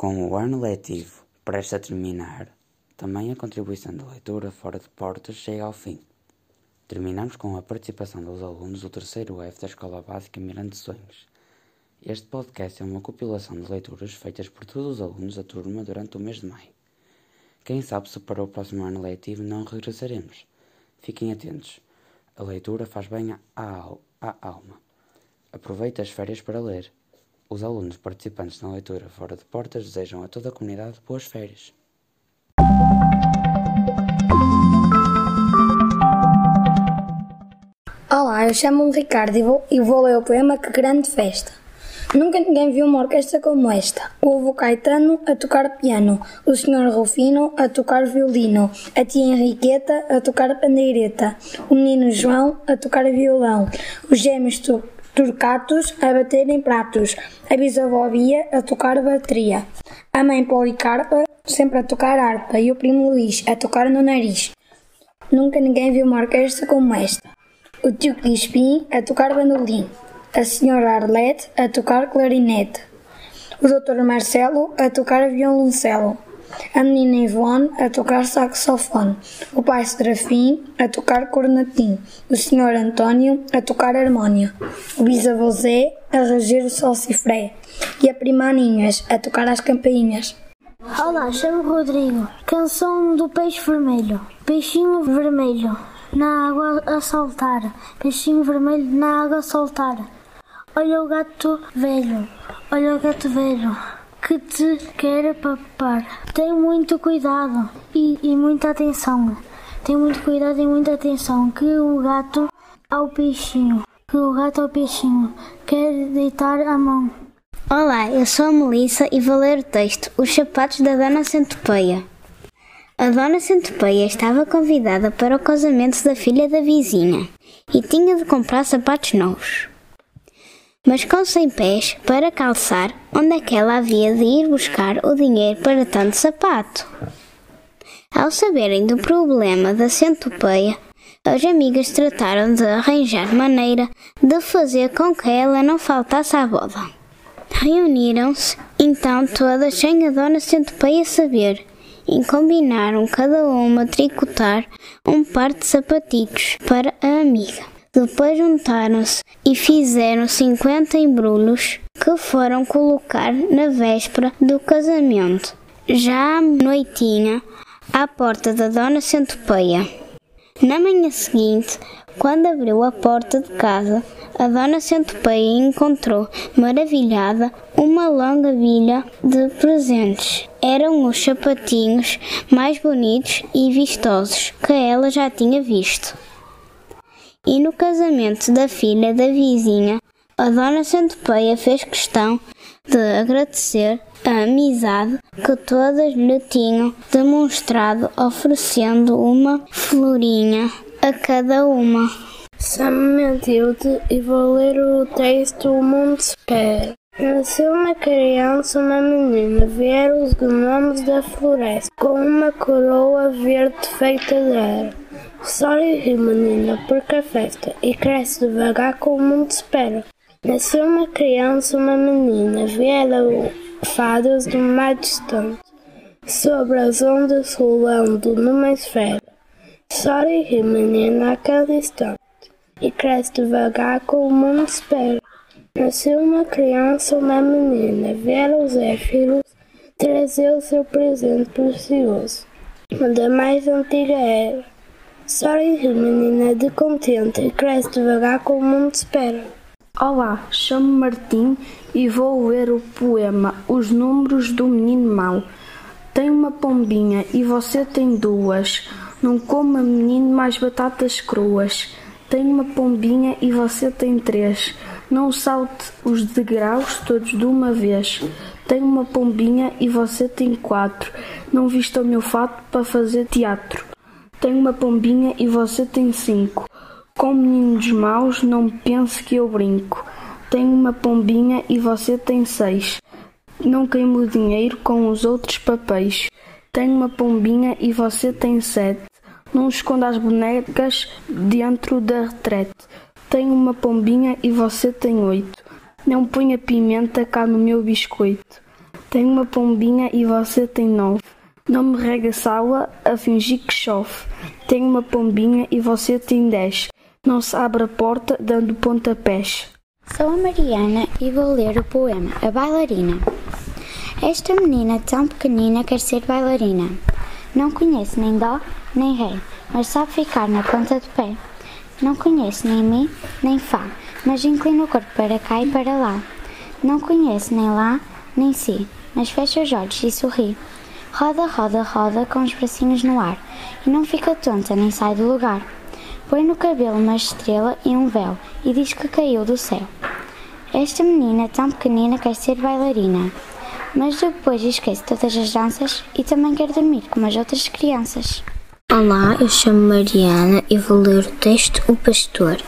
Com o ano letivo prestes a terminar, também a contribuição da leitura fora de portas chega ao fim. Terminamos com a participação dos alunos do terceiro F da Escola Básica Mirante Sonhos. Este podcast é uma compilação de leituras feitas por todos os alunos da turma durante o mês de maio. Quem sabe se para o próximo ano letivo não regressaremos. Fiquem atentos. A leitura faz bem à, à alma. Aproveite as férias para ler. Os alunos participantes na leitura fora de portas desejam a toda a comunidade boas férias. Olá, eu chamo-me Ricardo e vou, e vou ler o poema Que Grande Festa. Nunca ninguém viu uma orquestra como esta. O avô Caetano a tocar piano, o senhor Rufino a tocar violino, a tia Henriqueta a tocar pandeireta, o menino João a tocar violão, os gêmeos turcatos a bater em pratos, a bisavó Bia a tocar bateria, a mãe Policarpa sempre a tocar harpa. E o primo Luís a tocar no nariz. Nunca ninguém viu uma orquestra como esta. O tio Crispim a tocar bandolim, a senhora Arlete a tocar clarinete, o doutor Marcelo a tocar violoncelo, a menina Ivone a tocar saxofone, o pai Serafim a tocar cornetim, o senhor António a tocar harmónio, o bisavô Zé a reger o salsifré e a prima Aninhas a tocar as campainhas. Olá, chamo Rodrigo. Canção do peixe vermelho. Peixinho vermelho, na água a saltar. Peixinho vermelho, na água a saltar. Olha o gato velho, olha o gato velho que te quer papar. Tem muito cuidado e, e muita atenção. Tem muito cuidado e muita atenção que o gato ao peixinho, que o gato ao peixinho quer deitar a mão. Olá, eu sou a Melissa e vou ler o texto Os Sapatos da Dona Centopeia. A Dona Centopeia estava convidada para o casamento da filha da vizinha e tinha de comprar sapatos novos. Mas com sem pés para calçar, onde é que ela havia de ir buscar o dinheiro para tanto sapato? Ao saberem do problema da centopeia, as amigas trataram de arranjar maneira de fazer com que ela não faltasse à boda. Reuniram-se então todas sem a dona centopeia saber e combinaram cada uma tricotar um par de sapatitos para a amiga. Depois juntaram-se e fizeram 50 embrulhos que foram colocar na véspera do casamento, já à noitinha, à porta da Dona Centopeia. Na manhã seguinte, quando abriu a porta de casa, a Dona Centopeia encontrou, maravilhada, uma longa bilha de presentes. Eram os sapatinhos mais bonitos e vistosos que ela já tinha visto. E no casamento da filha da vizinha, a Dona Centopeia fez questão de agradecer a amizade que todas lhe tinham demonstrado, oferecendo uma florinha a cada uma. Matilde e vou ler o texto O Mundo Espera. Nasceu uma criança, uma menina, vieram os gnomos da floresta, com uma coroa verde feita de era. E ri, menina, porque a festa, e cresce devagar com o mundo espera. Nasceu uma criança, uma menina, vieram fadas do mar distante, sobre as ondas rolando numa esfera. E ri, menina, a cada instante, e cresce devagar com o mundo espera. Nasceu uma criança, uma menina, vieram os éfiros trazer o seu presente precioso, da mais antiga era. Ri, menina, de contente, cresce devagar com o mundo espera. Olá, chamo-me Martim e vou ler o poema Os Números do Menino Mau. Tem uma pombinha e você tem duas. Não coma, menino, mais batatas cruas. Tem uma pombinha e você tem três. Não salte os degraus todos de uma vez. Tem uma pombinha e você tem quatro. Não vista o meu fato para fazer teatro. Tem uma pombinha e você tem cinco. Com meninos maus, não pense que eu brinco. Tenho uma pombinha e você tem seis. Não queimo dinheiro com os outros papéis. Tenho uma pombinha e você tem sete. Não esconda as bonecas dentro da retrete. Tenho uma pombinha e você tem oito. Não ponha pimenta cá no meu biscoito. Tenho uma pombinha e você tem nove. Não me rega sala a fingir que chove. Tenho uma pombinha e você tem dez. Não se abre a porta dando pontapés. Sou a Mariana e vou ler o poema A Bailarina. Esta menina tão pequenina quer ser bailarina. Não conhece nem dó nem ré, mas sabe ficar na ponta do pé. Não conhece nem mi nem fá, mas inclina o corpo para cá e para lá. Não conhece nem lá nem si, mas fecha os olhos e sorri. Roda, roda, roda com os bracinhos no ar e não fica tonta nem sai do lugar. Põe no cabelo uma estrela e um véu e diz que caiu do céu. Esta menina tão pequenina quer ser bailarina, mas depois esquece todas as danças e também quer dormir como as outras crianças. Olá, eu chamo Mariana e vou ler o texto O Pastor.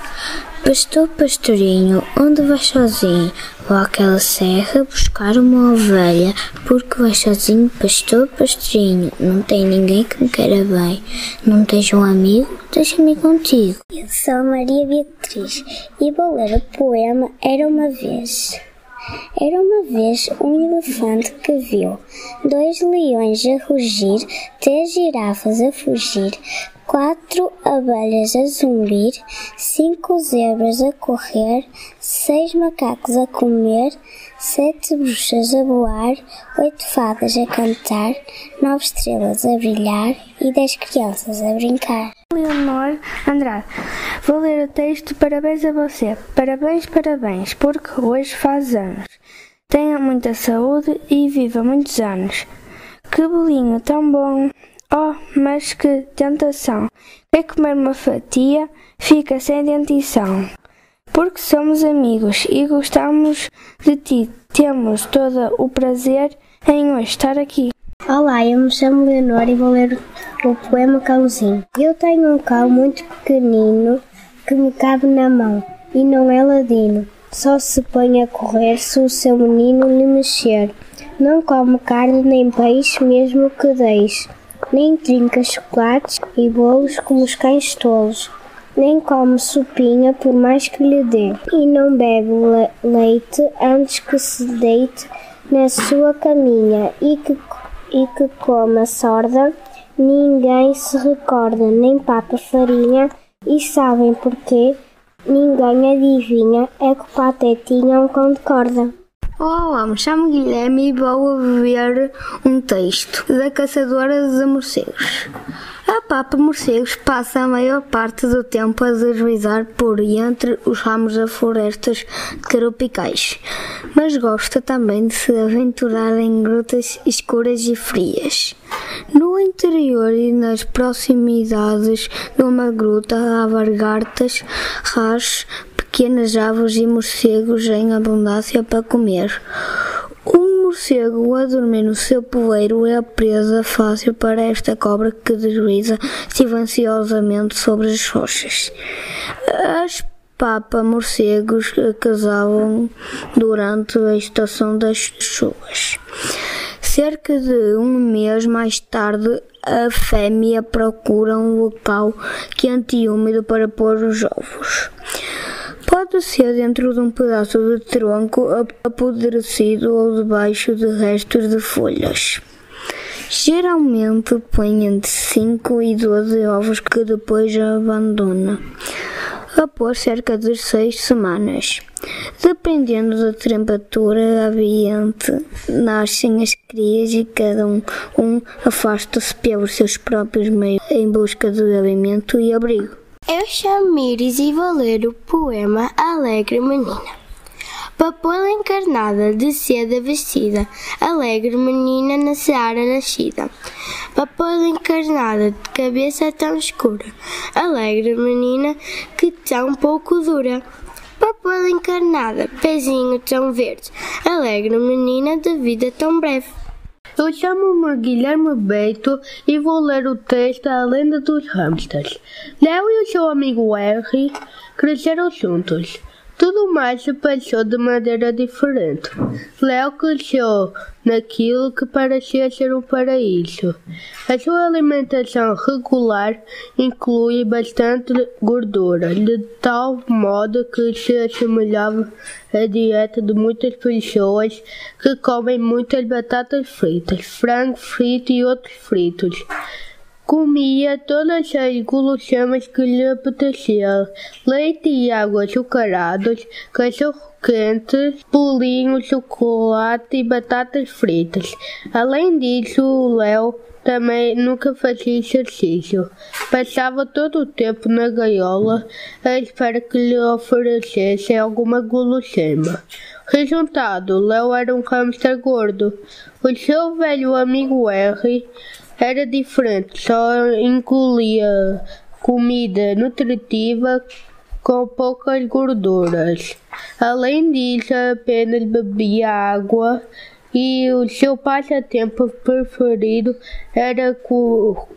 Pastor, pastorinho, onde vais sozinho? Vou àquela serra buscar uma ovelha, porque vais sozinho, pastor, pastorinho. Não tem ninguém que me queira bem. Não tens um amigo? Deixa-me contigo. Eu sou Maria Beatriz e vou ler o poema Era uma vez. Era uma vez um elefante que viu dois leões a rugir, três girafas a fugir, quatro abelhas a zumbir, cinco zebras a correr, seis macacos a comer, sete bruxas a voar, oito fadas a cantar, nove estrelas a brilhar e dez crianças a brincar. Leonor Andrade, vou ler o texto Parabéns a você. Parabéns, parabéns, porque hoje faz anos. Tenha muita saúde e viva muitos anos. Que bolinho tão bom! Oh, mas que tentação! Quer comer uma fatia? Fica sem dentição. Porque somos amigos e gostamos de ti. Temos todo o prazer em hoje estar aqui. Olá, eu me chamo Leonor e vou ler o poema Cãozinho. Eu tenho um cão muito pequenino que me cabe na mão e não é ladino. Só se põe a correr se o seu menino lhe mexer. Não come carne nem peixe, mesmo que deixe. Nem trinca chocolates e bolos como os cães tolos. Nem come sopinha por mais que lhe dê. E não bebe le leite antes que se deite na sua caminha. E que, e que coma sorda, ninguém se recorda. Nem papa farinha. E sabem porquê? Ninguém adivinha, é que o Patetinha é um cão de corda. Olá, me chamo Guilherme e vou ver um texto da Caçadora de Morcegos. A Papa Morcegos passa a maior parte do tempo a deslizar por entre os ramos das florestas tropicais, mas gosta também de se aventurar em grutas escuras e frias. No interior e nas proximidades de uma gruta há lagartas, rás, pequenas aves e morcegos em abundância para comer. Um morcego a dormir no seu poleiro é a presa fácil para esta cobra que desliza silenciosamente sobre as rochas. As papa morcegos casavam durante a estação das chuvas. Cerca de um mês mais tarde, a fêmea procura um local quente e úmido para pôr os ovos. Pode ser dentro de um pedaço de tronco apodrecido ou debaixo de restos de folhas. Geralmente põe entre 5 e 12 ovos que depois abandona após cerca de 6 semanas. Dependendo da temperatura ambiente, nascem as crias e cada um, um afasta-se pelos seus próprios meios em busca de alimento e abrigo. Eu chamo Iris e vou ler o poema Alegre Menina. Papoula encarnada de seda vestida, alegre menina na seara nascida. Papoula encarnada de cabeça tão escura, alegre menina que tão pouco dura. Papoula encarnada, pezinho tão verde, alegre menina de vida tão breve. Eu chamo-me Guilherme Beito e vou ler o texto A Lenda dos Hamsters. Léo e o seu amigo Harry cresceram juntos. Tudo mais se passou de maneira diferente. Léo cresceu naquilo que parecia ser um paraíso. A sua alimentação regular inclui bastante gordura, de tal modo que se assemelhava à dieta de muitas pessoas que comem muitas batatas fritas, frango frito e outros fritos. Comia todas as guloseimas que lhe apeteciam, leite e água açucarados, cachorro quente, bolinho, chocolate e batatas fritas. Além disso, o Léo também nunca fazia exercício. Passava todo o tempo na gaiola à espera que lhe oferecessem alguma guloseima. Resultado, Léo era um hamster gordo. O seu velho amigo R era diferente, só engolia comida nutritiva com poucas gorduras. Além disso, apenas bebia água e o seu passatempo preferido era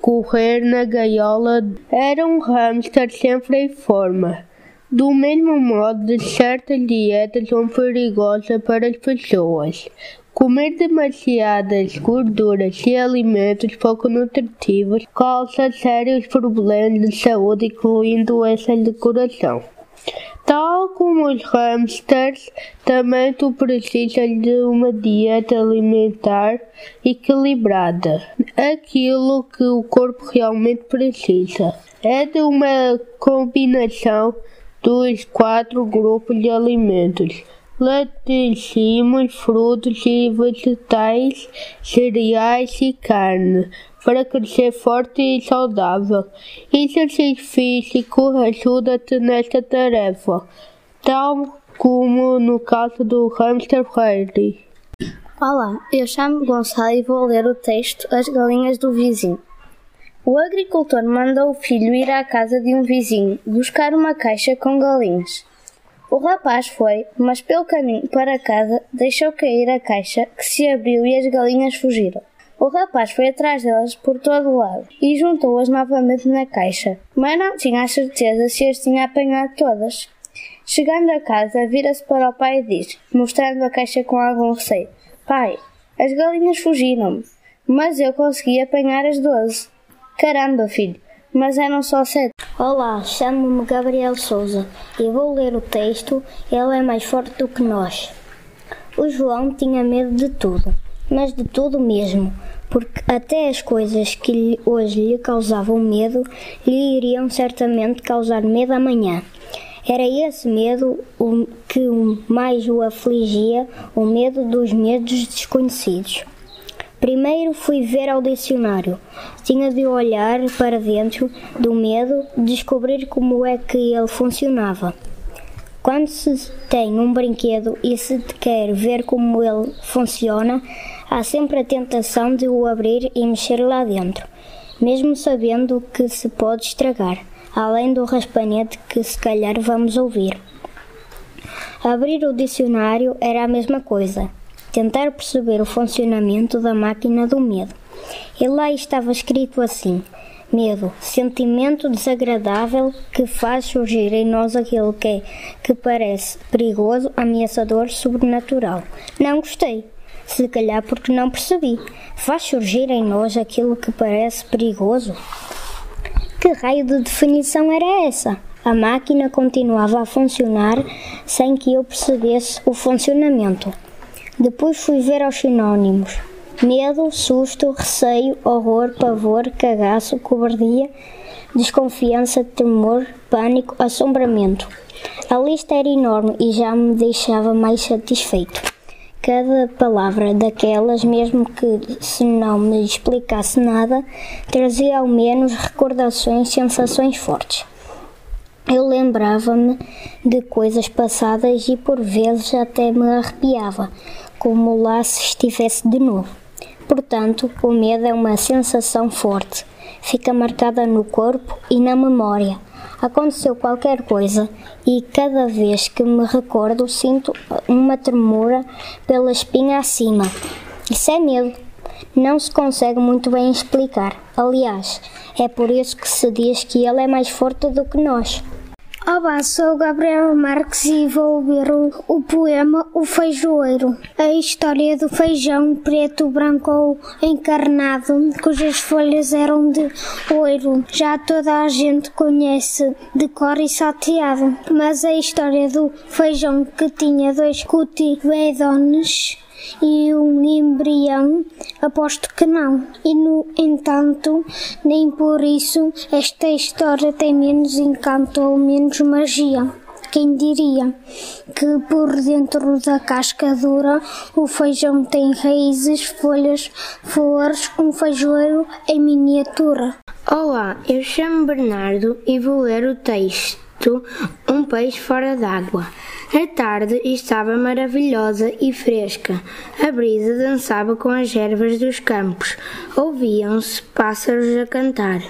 correr na gaiola. Era um hamster sempre em forma. Do mesmo modo, certas dietas são perigosas para as pessoas. Comer demasiadas gorduras e alimentos pouco nutritivos causa sérios problemas de saúde, incluindo doenças de coração. Tal como os hamsters, também tu precisas de uma dieta alimentar equilibrada. Aquilo que o corpo realmente precisa é de uma combinação dos quatro grupos de alimentos: laticínios, frutos e vegetais, cereais e carne, para crescer forte e saudável. Exercício físico ajuda-te nesta tarefa, tal como no caso do hamster Harry. Olá, eu chamo Gonçalo e vou ler o texto As Galinhas do Vizinho. O agricultor manda o filho ir à casa de um vizinho buscar uma caixa com galinhas. O rapaz foi, mas pelo caminho para casa deixou cair a caixa que se abriu e as galinhas fugiram. O rapaz foi atrás delas por todo o lado e juntou-as novamente na caixa, mas não tinha a certeza se as tinha apanhado todas. Chegando a casa, vira-se para o pai e diz, mostrando a caixa com algum receio: Pai, as galinhas fugiram-me, mas eu consegui apanhar as doze. Caramba, filho, mas eram só sete. Olá, chamo-me Gabriel Souza e vou ler o texto Ele é mais forte do que nós. O João tinha medo de tudo, mas de tudo mesmo, porque até as coisas que hoje lhe causavam medo lhe iriam certamente causar medo amanhã. Era esse medo o que mais o afligia, o medo dos medos desconhecidos. Primeiro fui ver ao dicionário. Tinha de olhar para dentro do medo, descobrir como é que ele funcionava. Quando se tem um brinquedo e se quer ver como ele funciona, há sempre a tentação de o abrir e mexer lá dentro, mesmo sabendo que se pode estragar, além do raspanete que se calhar vamos ouvir. Abrir o dicionário era a mesma coisa tentar perceber o funcionamento da máquina do medo. E lá estava escrito assim: Medo, sentimento desagradável que faz surgir em nós aquilo que, é, que parece perigoso, ameaçador, sobrenatural. Não gostei. Se calhar porque não percebi. Faz surgir em nós aquilo que parece perigoso. Que raio de definição era essa? A máquina continuava a funcionar sem que eu percebesse o funcionamento. Depois fui ver aos sinónimos: medo, susto, receio, horror, pavor, cagaço, cobardia, desconfiança, temor, pânico, assombramento. A lista era enorme e já me deixava mais satisfeito. Cada palavra daquelas, mesmo que se não me explicasse nada, trazia ao menos recordações, sensações fortes. Eu lembrava-me de coisas passadas e por vezes até me arrepiava, como lá se estivesse de novo. Portanto, o medo é uma sensação forte, fica marcada no corpo e na memória. Aconteceu qualquer coisa e cada vez que me recordo sinto uma tremura pela espinha acima. Isso é medo. Não se consegue muito bem explicar. Aliás, é por isso que se diz que ele é mais forte do que nós. Olá, sou Gabriel Marques e vou ler o, o, poema O Feijoeiro. A história do feijão preto, branco ou encarnado, cujas folhas eram de ouro. Já toda a gente conhece de cor e salteado. Mas a história do feijão que tinha dois cutivedones e um embrião? Aposto que não. E no entanto, nem por isso esta história tem menos encanto ou menos magia. Quem diria que por dentro da casca dura o feijão tem raízes, folhas, flores, um feijoeiro em miniatura? Olá, eu chamo Bernardo e vou ler o texto Um Peixe Fora d'Água. A tarde estava maravilhosa e fresca. A brisa dançava com as ervas dos campos. Ouviam-se pássaros a cantar.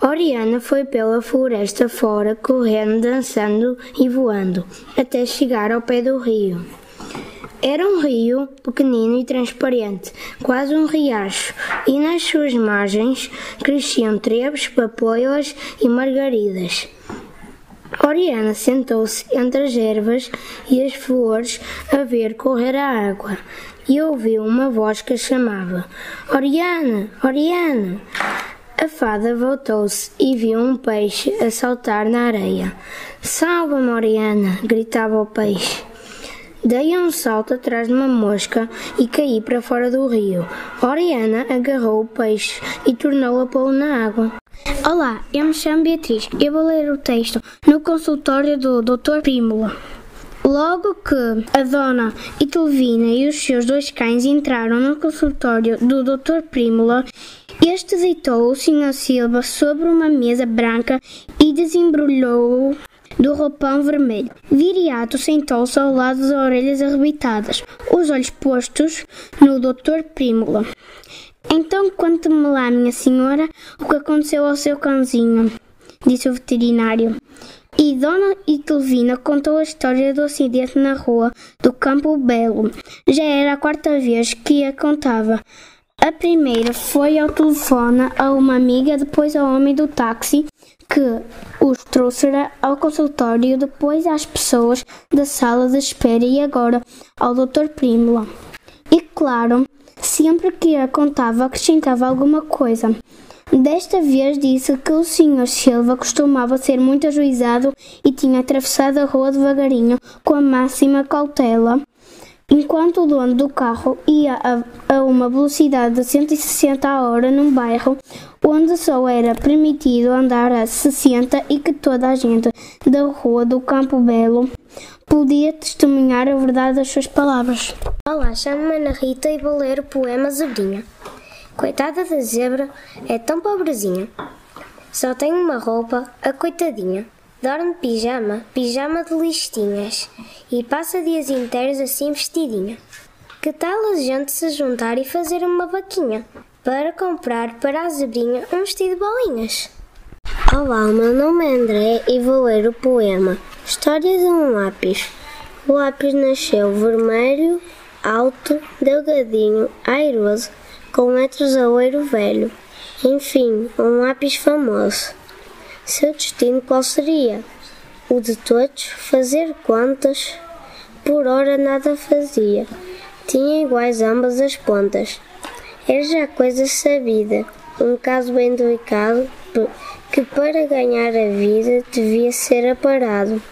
Oriana foi pela floresta fora, correndo, dançando e voando, até chegar ao pé do rio. Era um rio pequenino e transparente, quase um riacho, e nas suas margens cresciam trevos, papoilas e margaridas. Oriana sentou-se entre as ervas e as flores a ver correr a água e ouviu uma voz que a chamava: Oriana, Oriana! A fada voltou-se e viu um peixe a saltar na areia. Salva-me, Oriana! gritava o peixe. Dei um salto atrás de uma mosca e caí para fora do rio. Oriana agarrou o peixe e tornou a pô-lo na água. Olá, eu me chamo Beatriz. Eu vou ler o texto no consultório do Dr. Prímula. Logo que a dona Itelvina e os seus dois cães entraram no consultório do Dr. Prímula, este deitou o Sr. Silva sobre uma mesa branca e desembrulhou-o do roupão vermelho. Viriato sentou-se ao lado das orelhas arrebitadas, os olhos postos no Dr. Prímula. Então conte-me lá, minha senhora, o que aconteceu ao seu cãozinho, disse o veterinário. E Dona Itelvina contou a história do acidente na rua do Campo Belo. Já era a quarta vez que a contava. A primeira foi ao telefone a uma amiga, depois ao homem do táxi que os trouxera ao consultório, depois às pessoas da sala de espera e agora ao Dr. Prímula. E claro, Sempre que a contava, acrescentava alguma coisa. Desta vez disse que o Sr. Silva costumava ser muito ajuizado e tinha atravessado a rua devagarinho, com a máxima cautela, enquanto o dono do carro ia a, a uma velocidade de 160 a hora num bairro onde só era permitido andar a 60 e que toda a gente da rua do Campo Belo podia testemunhar a verdade das suas palavras. Olá, chamo-me Ana Rita e vou ler o poema Zebrinha. Coitada da zebra, é tão pobrezinha. Só tem uma roupa, a coitadinha. Dorme pijama, pijama de listinhas, e passa dias inteiros assim vestidinha. Que tal a gente se juntar e fazer uma vaquinha para comprar para a zebrinha um vestido de bolinhas? Olá, o meu nome é André e vou ler o poema História de um lápis. O lápis nasceu vermelho, alto, delgadinho, airoso, com letras a ouro velho. Enfim, um lápis famoso. Seu destino qual seria? O de todos, fazer contas. Por hora nada fazia. Tinha iguais ambas as pontas. Era já coisa sabida, um caso bem delicado que para ganhar a vida devia ser aparado.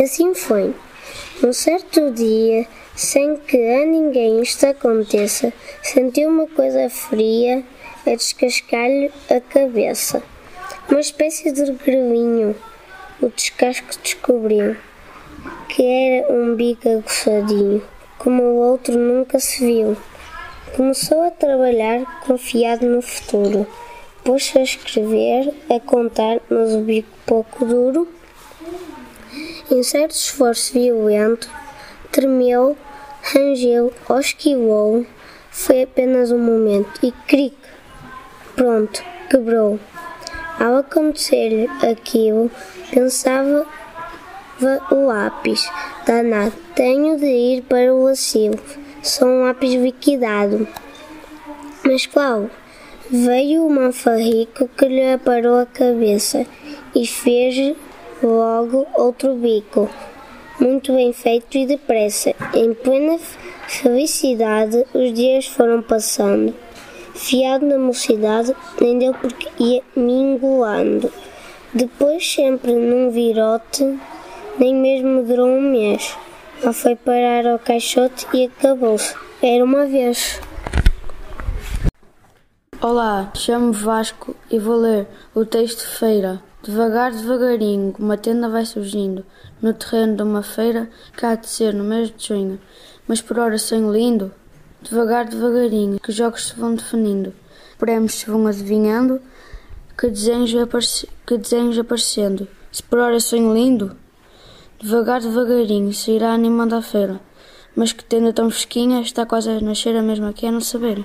Assim foi. Um certo dia, sem que a ninguém isto aconteça, sentiu uma coisa fria a descascar-lhe a cabeça. Uma espécie de grelinho. O descasco descobriu que era um bico aguçadinho, como o outro nunca se viu. Começou a trabalhar confiado no futuro. Pôs-se a escrever, a contar, mas o bico pouco duro em certo esforço violento, tremeu, rangeu, osquilou. Foi apenas um momento e cric! Pronto, quebrou. Ao acontecer-lhe aquilo, pensava o lápis. Danado, tenho de ir para o asilo. Sou um lápis liquidado. Mas qual? Veio o manfarrico que lhe aparou a cabeça e fez logo outro bico, muito bem feito e depressa. Em plena felicidade, os dias foram passando. Fiado na mocidade, nem deu porque ia minguando. Depois, sempre num virote, nem mesmo durou um mês. Lá foi parar ao caixote e acabou-se. Era uma vez. Olá, chamo-me Vasco e vou ler o texto Feira. Devagar, devagarinho, uma tenda vai surgindo no terreno de uma feira que há de ser no mês de junho. Mas por hora sem lindo, devagar, devagarinho, que jogos se vão definindo, prémios se vão adivinhando, que desenhos, que desenhos aparecendo. Se por hora sem lindo, devagar, devagarinho, se irá animando a feira. Mas que tenda tão fresquinha, está quase a nascer a mesma que é no saber.